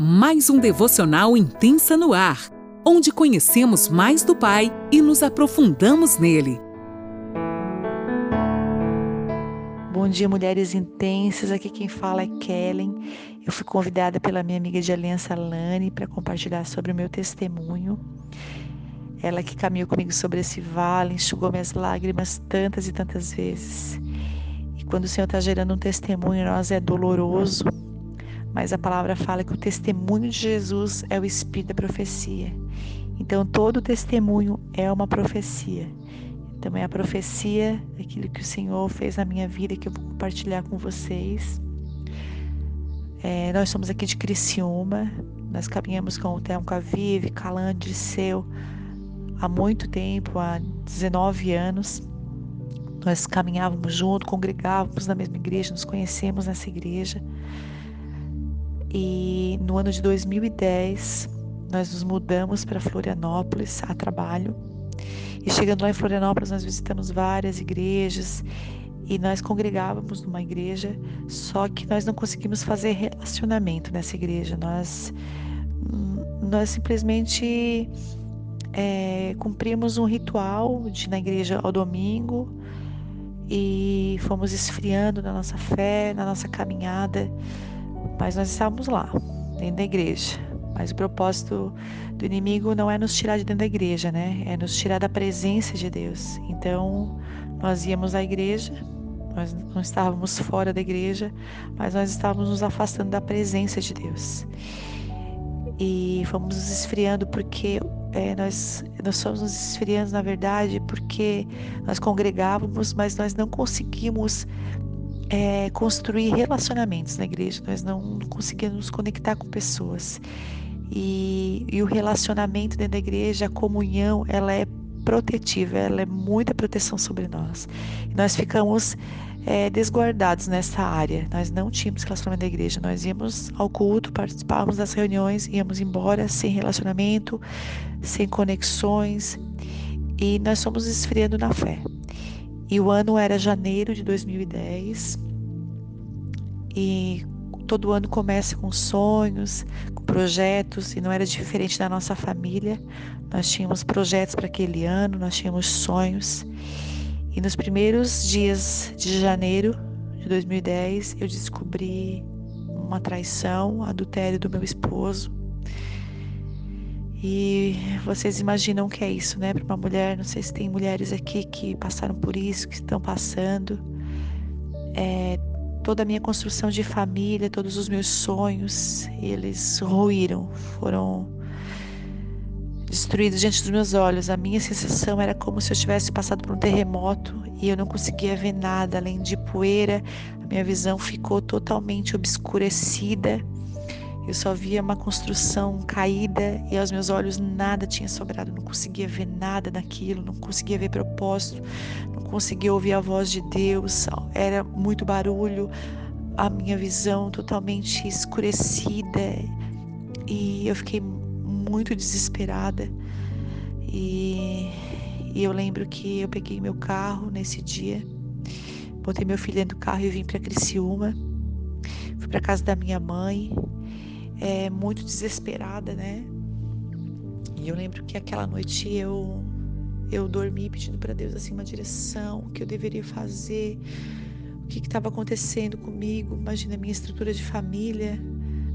mais um devocional intensa no ar, onde conhecemos mais do Pai e nos aprofundamos nele. Bom dia, mulheres intensas. Aqui quem fala é Kellen. Eu fui convidada pela minha amiga de aliança Lani para compartilhar sobre o meu testemunho. Ela que caminhou comigo sobre esse vale, enxugou minhas lágrimas tantas e tantas vezes. E quando o Senhor está gerando um testemunho, nós é doloroso, mas a palavra fala que o testemunho de Jesus é o espírito da profecia. Então todo testemunho é uma profecia. Também a profecia daquilo que o Senhor fez na minha vida que eu vou compartilhar com vocês. É, nós somos aqui de Criciúma, nós caminhamos com o Telmo Vive, Calande, Seu, há muito tempo, há 19 anos. Nós caminhávamos junto, congregávamos na mesma igreja, nos conhecemos nessa igreja. E no ano de 2010, nós nos mudamos para Florianópolis a trabalho. E chegando lá em Florianópolis, nós visitamos várias igrejas e nós congregávamos numa igreja, só que nós não conseguimos fazer relacionamento nessa igreja. Nós, nós simplesmente é, cumprimos um ritual de ir na igreja ao domingo e fomos esfriando na nossa fé, na nossa caminhada mas nós estávamos lá, dentro da igreja. Mas o propósito do inimigo não é nos tirar de dentro da igreja, né? É nos tirar da presença de Deus. Então, nós íamos à igreja, nós não estávamos fora da igreja, mas nós estávamos nos afastando da presença de Deus. E fomos nos esfriando porque é, nós, nós fomos nos esfriando, na verdade, porque nós congregávamos, mas nós não conseguimos é, construir relacionamentos na igreja, nós não conseguimos nos conectar com pessoas. E, e o relacionamento dentro da igreja, a comunhão, ela é protetiva, ela é muita proteção sobre nós. E nós ficamos é, desguardados nessa área. Nós não tínhamos relacionamento da igreja. Nós íamos ao culto, participávamos das reuniões, íamos embora sem relacionamento, sem conexões. E nós fomos esfriando na fé. E o ano era janeiro de 2010. E todo ano começa com sonhos, com projetos, e não era diferente da nossa família. Nós tínhamos projetos para aquele ano, nós tínhamos sonhos. E nos primeiros dias de janeiro de 2010, eu descobri uma traição, adultério do meu esposo. E vocês imaginam o que é isso, né? Para uma mulher, não sei se tem mulheres aqui que passaram por isso, que estão passando. É, toda a minha construção de família, todos os meus sonhos, eles ruíram, foram destruídos diante dos meus olhos. A minha sensação era como se eu tivesse passado por um terremoto e eu não conseguia ver nada além de poeira. A minha visão ficou totalmente obscurecida. Eu só via uma construção caída e aos meus olhos nada tinha sobrado. Não conseguia ver nada daquilo, não conseguia ver propósito, não conseguia ouvir a voz de Deus. Era muito barulho, a minha visão totalmente escurecida e eu fiquei muito desesperada. E, e eu lembro que eu peguei meu carro nesse dia, botei meu filho dentro do carro e vim para Criciúma. Fui para casa da minha mãe é, muito desesperada, né? E eu lembro que aquela noite eu eu dormi pedindo para Deus assim uma direção, o que eu deveria fazer, o que estava acontecendo comigo. Imagina a minha estrutura de família,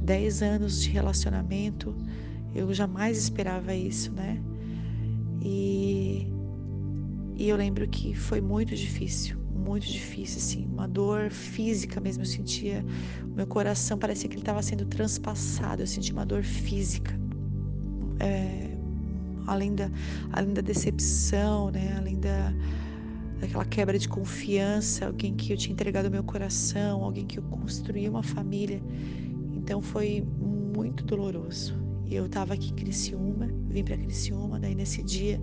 10 anos de relacionamento, eu jamais esperava isso, né? E, e eu lembro que foi muito difícil, muito difícil, assim, uma dor física mesmo. Eu sentia, o meu coração parecia que ele estava sendo transpassado. Eu sentia uma dor física, é, além da, além da decepção, né? Além da daquela quebra de confiança, alguém que eu tinha entregado meu coração, alguém que eu construí uma família. Então foi muito doloroso. E eu estava aqui em Criciúma, vim para Criciúma, daí nesse dia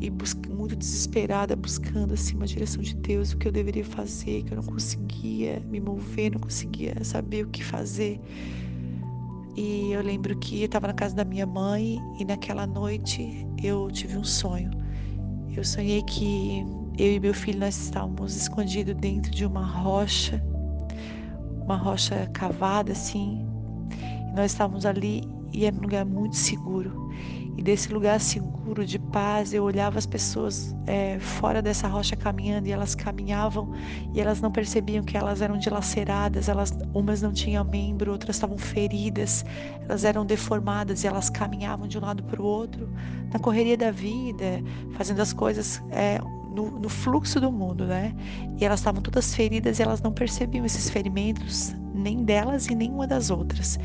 e muito desesperada, buscando assim uma direção de Deus, o que eu deveria fazer, que eu não conseguia me mover, não conseguia saber o que fazer. E eu lembro que eu estava na casa da minha mãe e naquela noite eu tive um sonho. Eu sonhei que eu e meu filho nós estávamos escondidos dentro de uma rocha, uma rocha cavada assim. nós estávamos ali e era um lugar muito seguro. E desse lugar seguro, de paz, eu olhava as pessoas é, fora dessa rocha caminhando e elas caminhavam e elas não percebiam que elas eram dilaceradas, elas, umas não tinham membro, outras estavam feridas, elas eram deformadas e elas caminhavam de um lado para o outro, na correria da vida, fazendo as coisas é, no, no, fluxo do mundo, né? E elas estavam todas feridas e elas não percebiam esses ferimentos, nem delas e nenhuma das outras.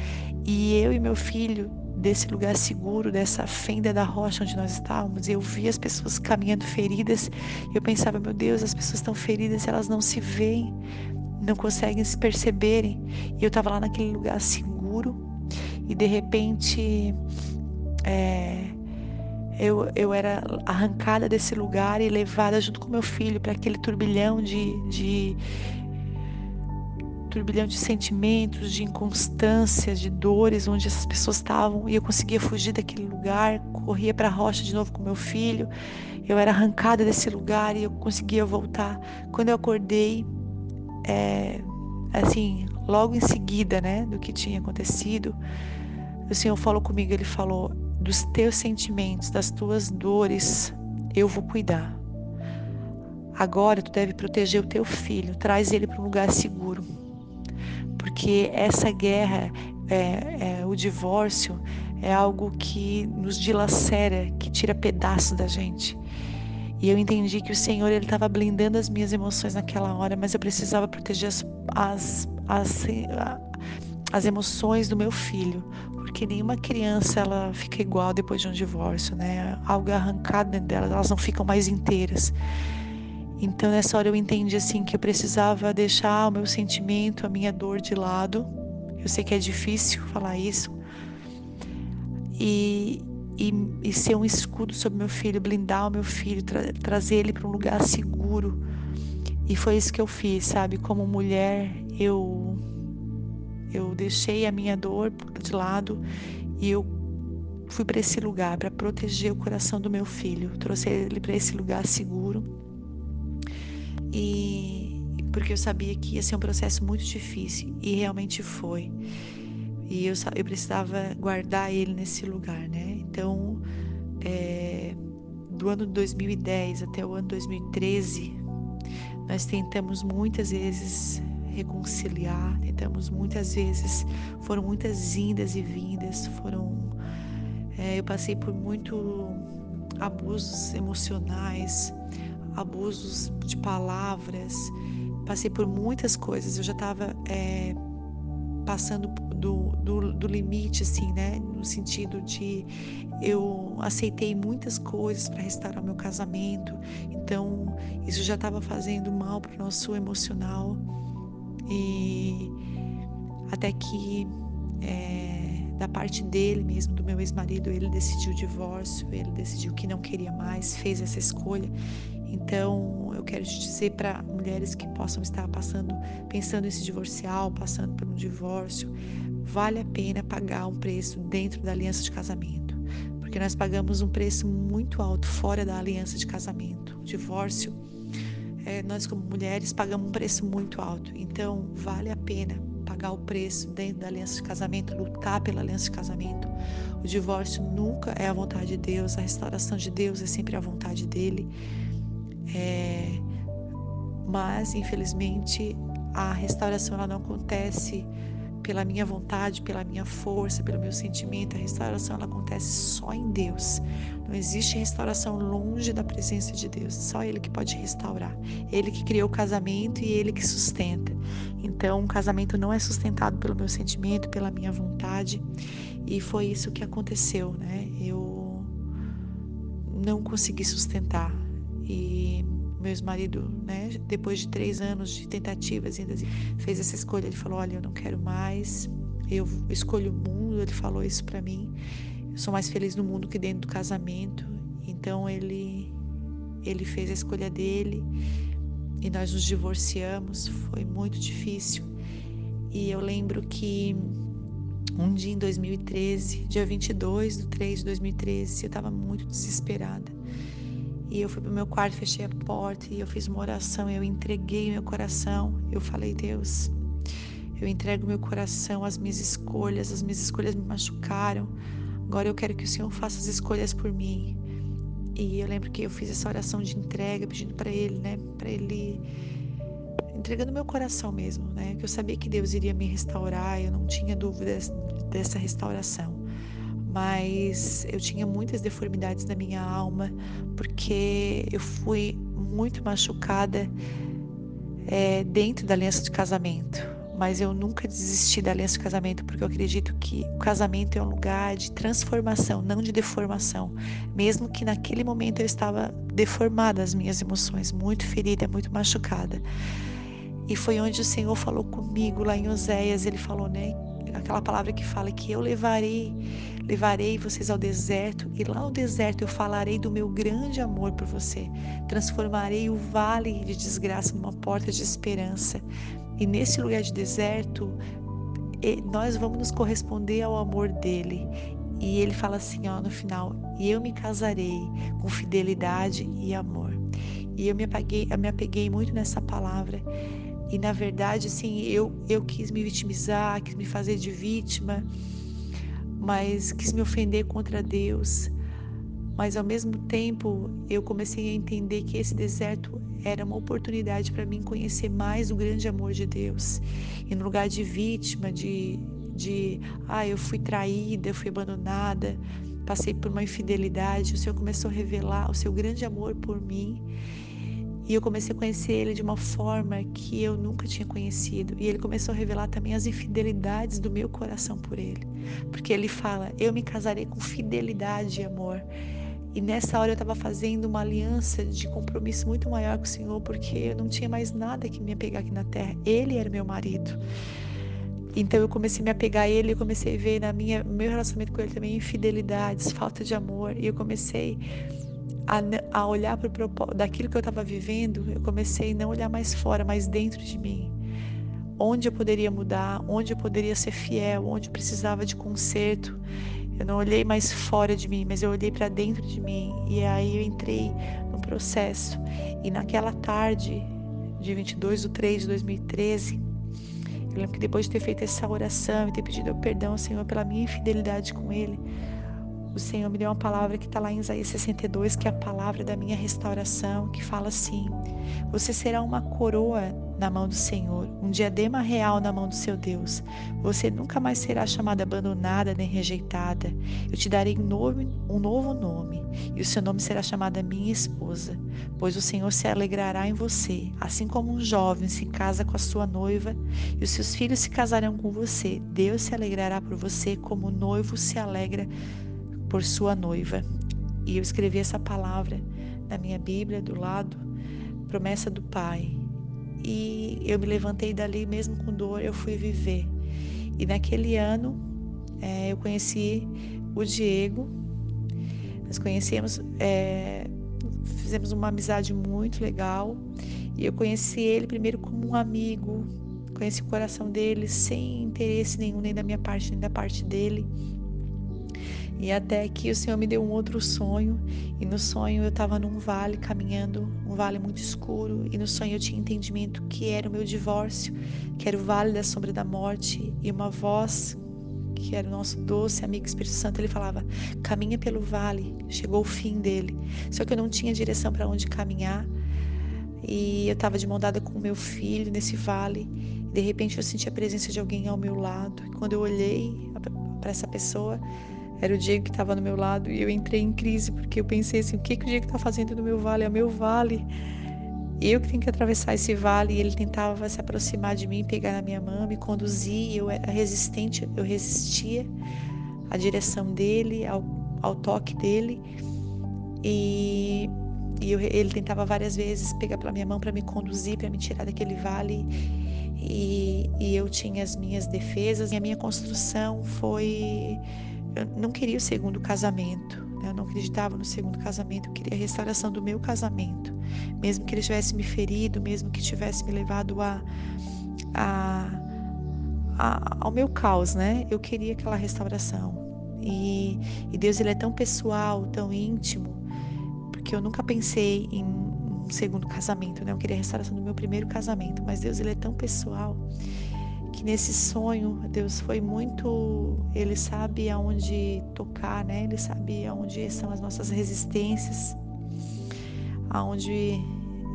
E eu e meu filho desse lugar seguro, dessa fenda da rocha onde nós estávamos, eu via as pessoas caminhando feridas, eu pensava, meu Deus, as pessoas estão feridas, elas não se veem, não conseguem se perceberem. E eu estava lá naquele lugar seguro, e de repente é, eu, eu era arrancada desse lugar e levada junto com meu filho para aquele turbilhão de, de, turbilhão de sentimentos, de inconstâncias, de dores, onde essas pessoas estavam, e eu conseguia fugir daquele lugar, corria para a rocha de novo com meu filho. Eu era arrancada desse lugar e eu conseguia voltar. Quando eu acordei, é, assim, logo em seguida, né, do que tinha acontecido, o Senhor falou comigo. Ele falou: dos teus sentimentos, das tuas dores, eu vou cuidar. Agora tu deve proteger o teu filho, traz ele para um lugar seguro porque essa guerra, é, é, o divórcio, é algo que nos dilacera, que tira pedaços da gente. E eu entendi que o Senhor ele estava blindando as minhas emoções naquela hora, mas eu precisava proteger as, as, as, as emoções do meu filho, porque nenhuma criança ela fica igual depois de um divórcio, né? Algo arrancado dentro delas, elas não ficam mais inteiras. Então nessa hora eu entendi assim que eu precisava deixar o meu sentimento, a minha dor de lado. Eu sei que é difícil falar isso. E, e, e ser um escudo sobre meu filho, blindar o meu filho, tra trazer ele para um lugar seguro. E foi isso que eu fiz, sabe? Como mulher, eu eu deixei a minha dor de lado e eu fui para esse lugar para proteger o coração do meu filho. Trouxe ele para esse lugar seguro e porque eu sabia que ia ser um processo muito difícil e realmente foi. E eu, eu precisava guardar ele nesse lugar, né? Então, é, do ano 2010 até o ano 2013, nós tentamos muitas vezes reconciliar, tentamos muitas vezes, foram muitas indas e vindas, foram. É, eu passei por muito abusos emocionais, abusos de palavras, passei por muitas coisas. Eu já estava é, passando do, do, do, limite, assim, né? No sentido de eu aceitei muitas coisas para restaurar meu casamento, então isso já estava fazendo mal para o nosso emocional e até que é, da parte dele mesmo, do meu ex-marido, ele decidiu o divórcio, ele decidiu que não queria mais, fez essa escolha então, eu quero te dizer para mulheres que possam estar passando, pensando em se divorciar, ou passando por um divórcio, vale a pena pagar um preço dentro da aliança de casamento, porque nós pagamos um preço muito alto fora da aliança de casamento. O divórcio, é, nós como mulheres pagamos um preço muito alto. Então, vale a pena pagar o preço dentro da aliança de casamento, lutar pela aliança de casamento. O divórcio nunca é a vontade de Deus, a restauração de Deus é sempre a vontade dele. É, mas, infelizmente, a restauração ela não acontece pela minha vontade, pela minha força, pelo meu sentimento. A restauração ela acontece só em Deus. Não existe restauração longe da presença de Deus. Só Ele que pode restaurar. Ele que criou o casamento e Ele que sustenta. Então, o casamento não é sustentado pelo meu sentimento, pela minha vontade. E foi isso que aconteceu, né? Eu não consegui sustentar e meu ex-marido, né, depois de três anos de tentativas, ainda fez essa escolha. Ele falou: Olha, eu não quero mais, eu escolho o mundo. Ele falou isso para mim. Eu sou mais feliz no mundo que dentro do casamento. Então ele, ele fez a escolha dele e nós nos divorciamos. Foi muito difícil. E eu lembro que um dia em 2013, dia 22 de 3 de 2013, eu estava muito desesperada. E eu fui para o meu quarto, fechei a porta e eu fiz uma oração. Eu entreguei meu coração. Eu falei, Deus, Eu entrego meu coração, as minhas escolhas, as minhas escolhas me machucaram. Agora eu quero que o Senhor faça as escolhas por mim. E eu lembro que eu fiz essa oração de entrega, pedindo para Ele, né? Para Ele. Entregando meu coração mesmo, né? Que eu sabia que Deus iria me restaurar, eu não tinha dúvidas dessa restauração. Mas eu tinha muitas deformidades na minha alma, porque eu fui muito machucada é, dentro da aliança de casamento mas eu nunca desisti da aliança de casamento porque eu acredito que o casamento é um lugar de transformação, não de deformação. Mesmo que naquele momento eu estava deformada as minhas emoções, muito ferida, muito machucada. E foi onde o Senhor falou comigo lá em Oséias, ele falou, né, aquela palavra que fala que eu levarei, levarei vocês ao deserto e lá no deserto eu falarei do meu grande amor por você. Transformarei o vale de desgraça numa porta de esperança. E nesse lugar de deserto, nós vamos nos corresponder ao amor dele. E ele fala assim, ó, no final: "E eu me casarei com fidelidade e amor". E eu me apeguei, eu me apeguei muito nessa palavra. E na verdade, assim, eu eu quis me vitimizar, quis me fazer de vítima, mas quis me ofender contra Deus. Mas ao mesmo tempo, eu comecei a entender que esse deserto era uma oportunidade para mim conhecer mais o grande amor de Deus. E no lugar de vítima, de, de ah, eu fui traída, eu fui abandonada, passei por uma infidelidade, o Senhor começou a revelar o seu grande amor por mim. E eu comecei a conhecer ele de uma forma que eu nunca tinha conhecido. E ele começou a revelar também as infidelidades do meu coração por ele. Porque ele fala: Eu me casarei com fidelidade e amor. E nessa hora eu estava fazendo uma aliança de compromisso muito maior com o Senhor, porque eu não tinha mais nada que me apegar aqui na terra. Ele era meu marido. Então eu comecei a me apegar a ele, eu comecei a ver na minha meu relacionamento com ele também infidelidades, falta de amor, e eu comecei a, a olhar para o daquilo que eu estava vivendo, eu comecei a não olhar mais fora, mas dentro de mim. Onde eu poderia mudar, onde eu poderia ser fiel, onde eu precisava de conserto. Eu não olhei mais fora de mim, mas eu olhei para dentro de mim. E aí eu entrei no processo. E naquela tarde de 22 de 3 de 2013, eu lembro que depois de ter feito essa oração e ter pedido perdão ao Senhor pela minha infidelidade com Ele, o Senhor me deu uma palavra que está lá em Isaías 62, que é a palavra da minha restauração, que fala assim: Você será uma coroa na mão do Senhor, um diadema real na mão do seu Deus. Você nunca mais será chamada abandonada nem rejeitada. Eu te darei um novo, um novo nome, e o seu nome será chamada minha esposa, pois o Senhor se alegrará em você, assim como um jovem se casa com a sua noiva, e os seus filhos se casarão com você. Deus se alegrará por você como o noivo se alegra por sua noiva. E eu escrevi essa palavra na minha Bíblia do lado, promessa do Pai. E eu me levantei dali, mesmo com dor, eu fui viver. E naquele ano é, eu conheci o Diego. Nós conhecemos, é, fizemos uma amizade muito legal. E eu conheci ele primeiro como um amigo, conheci o coração dele sem interesse nenhum, nem da minha parte, nem da parte dele. E até que o Senhor me deu um outro sonho, e no sonho eu estava num vale caminhando, um vale muito escuro, e no sonho eu tinha entendimento que era o meu divórcio, que era o vale da sombra da morte, e uma voz que era o nosso doce amigo Espírito Santo, ele falava: "Caminha pelo vale, chegou o fim dele". Só que eu não tinha direção para onde caminhar. E eu estava de mão dada com o meu filho nesse vale. De repente eu senti a presença de alguém ao meu lado. E quando eu olhei para essa pessoa, era o Diego que estava no meu lado e eu entrei em crise porque eu pensei assim: o que, que o Diego está fazendo no meu vale? É o meu vale. Eu que tenho que atravessar esse vale. E ele tentava se aproximar de mim, pegar na minha mão, me conduzir. Eu era resistente, eu resistia à direção dele, ao, ao toque dele. E, e eu, ele tentava várias vezes pegar pela minha mão para me conduzir, para me tirar daquele vale. E, e eu tinha as minhas defesas e a minha construção foi eu não queria o segundo casamento. Né? Eu não acreditava no segundo casamento. Eu queria a restauração do meu casamento. Mesmo que ele tivesse me ferido, mesmo que tivesse me levado a, a, a, ao meu caos, né? Eu queria aquela restauração. E, e Deus ele é tão pessoal, tão íntimo, porque eu nunca pensei em um segundo casamento, né? Eu queria a restauração do meu primeiro casamento, mas Deus ele é tão pessoal que nesse sonho Deus foi muito, ele sabe aonde tocar, né? Ele sabe aonde são as nossas resistências, aonde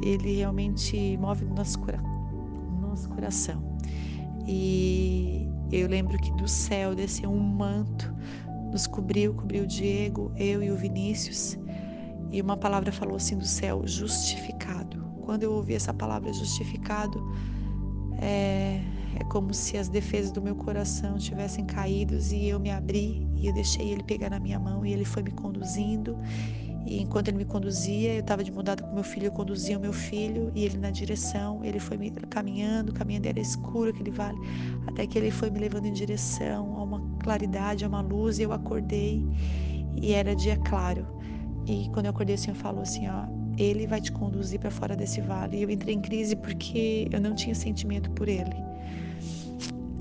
ele realmente move o nosso, nosso coração. E eu lembro que do céu desceu um manto, nos cobriu, cobriu o Diego, eu e o Vinícius. E uma palavra falou assim do céu, justificado. Quando eu ouvi essa palavra justificado, é, é como se as defesas do meu coração tivessem caídos e eu me abri e eu deixei ele pegar na minha mão e ele foi me conduzindo. E enquanto ele me conduzia, eu estava de mudada com meu filho, eu conduzia o meu filho e ele na direção. Ele foi me caminhando, caminhando era escuro aquele vale, até que ele foi me levando em direção a uma claridade, a uma luz. E eu acordei e era dia claro. E quando eu acordei, o Senhor falou assim: ó, Ele vai te conduzir para fora desse vale. E eu entrei em crise porque eu não tinha sentimento por Ele.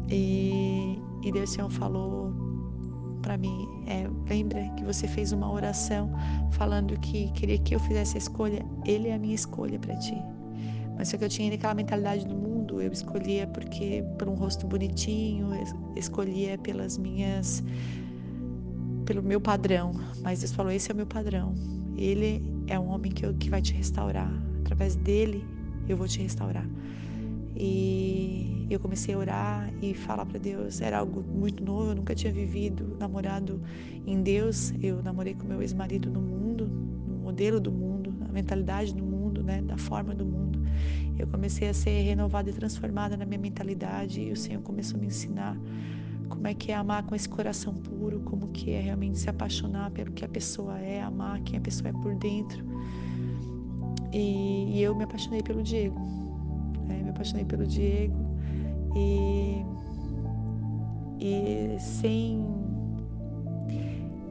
E, e Deus Senhor falou para mim, é, lembra que você fez uma oração falando que queria que eu fizesse a escolha, ele é a minha escolha para ti. Mas só que eu tinha aquela mentalidade do mundo, eu escolhia porque por um rosto bonitinho, escolhia pelas minhas pelo meu padrão, mas Deus falou: esse é o meu padrão. Ele é um homem que, eu, que vai te restaurar. Através dele, eu vou te restaurar. E eu comecei a orar e falar para Deus. Era algo muito novo, eu nunca tinha vivido namorado em Deus. Eu namorei com meu ex-marido no mundo, no modelo do mundo, na mentalidade do mundo, né, da forma do mundo. Eu comecei a ser renovada e transformada na minha mentalidade e o Senhor começou a me ensinar como é que é amar com esse coração puro, como que é realmente se apaixonar pelo que a pessoa é, amar quem a pessoa é por dentro. E, e eu me apaixonei pelo Diego né? Me apaixonei pelo Diego e, e sem,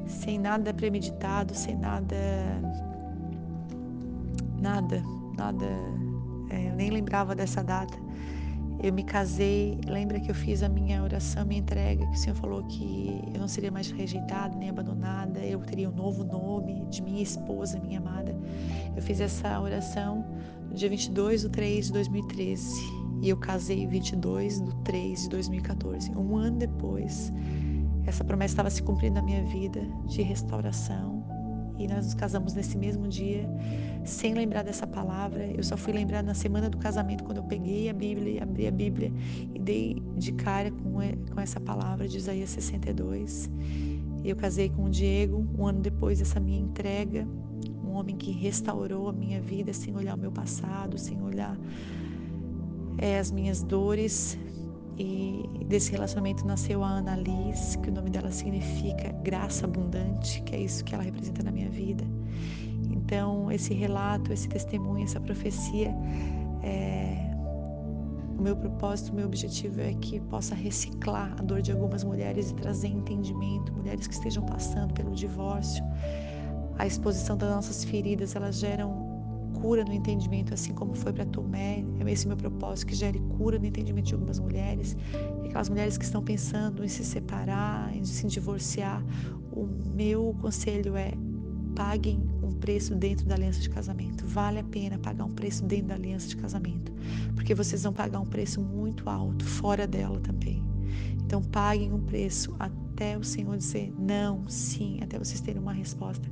sem nada premeditado, sem nada, nada, nada, é, nem lembrava dessa data. Eu me casei, lembra que eu fiz a minha oração, minha entrega, que o Senhor falou que eu não seria mais rejeitada nem abandonada, eu teria um novo nome de minha esposa, minha amada. Eu fiz essa oração dia 22 de 3 de 2013 e eu casei 22 de 3 de 2014. Um ano depois, essa promessa estava se cumprindo na minha vida de restauração e nós nos casamos nesse mesmo dia, sem lembrar dessa palavra. Eu só fui lembrar na semana do casamento, quando eu peguei a Bíblia, abri a Bíblia e dei de cara com, com essa palavra de Isaías 62. Eu casei com o Diego um ano depois dessa minha entrega homem que restaurou a minha vida sem olhar o meu passado, sem olhar é, as minhas dores. E desse relacionamento nasceu a Ana Liz, que o nome dela significa graça abundante, que é isso que ela representa na minha vida. Então, esse relato, esse testemunho, essa profecia, é, o meu propósito, o meu objetivo é que possa reciclar a dor de algumas mulheres e trazer entendimento, mulheres que estejam passando pelo divórcio, a exposição das nossas feridas, elas geram cura no entendimento, assim como foi para Tomé. É esse meu propósito, que gere cura no entendimento de algumas mulheres. E aquelas mulheres que estão pensando em se separar, em se divorciar. O meu conselho é paguem um preço dentro da aliança de casamento. Vale a pena pagar um preço dentro da aliança de casamento, porque vocês vão pagar um preço muito alto fora dela também. Então paguem um preço até o Senhor dizer não, sim, até vocês terem uma resposta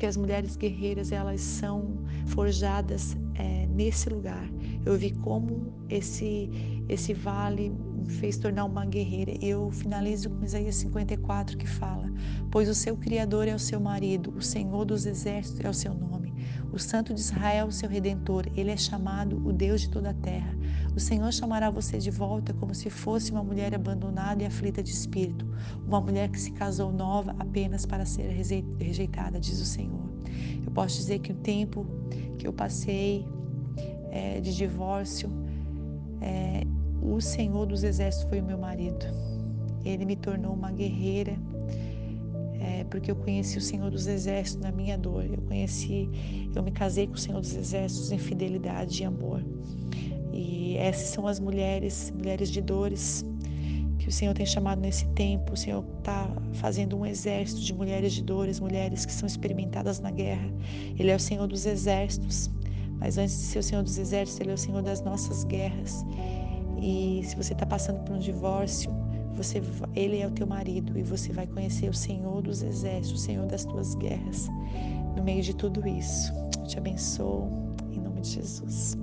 porque as mulheres guerreiras elas são forjadas é, nesse lugar. Eu vi como esse esse vale me fez tornar uma guerreira. Eu finalizo com Isaías 54 que fala: Pois o seu Criador é o seu marido, o Senhor dos exércitos é o seu nome, o Santo de Israel é o seu redentor. Ele é chamado o Deus de toda a terra. O Senhor chamará você de volta como se fosse uma mulher abandonada e aflita de espírito, uma mulher que se casou nova apenas para ser rejeitada, diz o Senhor. Eu posso dizer que o tempo que eu passei é, de divórcio, é, o Senhor dos Exércitos foi o meu marido. Ele me tornou uma guerreira, é, porque eu conheci o Senhor dos Exércitos na minha dor. Eu conheci, eu me casei com o Senhor dos Exércitos em fidelidade e amor. E essas são as mulheres, mulheres de dores, que o Senhor tem chamado nesse tempo. O Senhor está fazendo um exército de mulheres de dores, mulheres que são experimentadas na guerra. Ele é o Senhor dos exércitos, mas antes de ser o Senhor dos exércitos, Ele é o Senhor das nossas guerras. E se você está passando por um divórcio, você, ele é o teu marido e você vai conhecer o Senhor dos exércitos, o Senhor das tuas guerras, no meio de tudo isso. Eu te abençoo em nome de Jesus.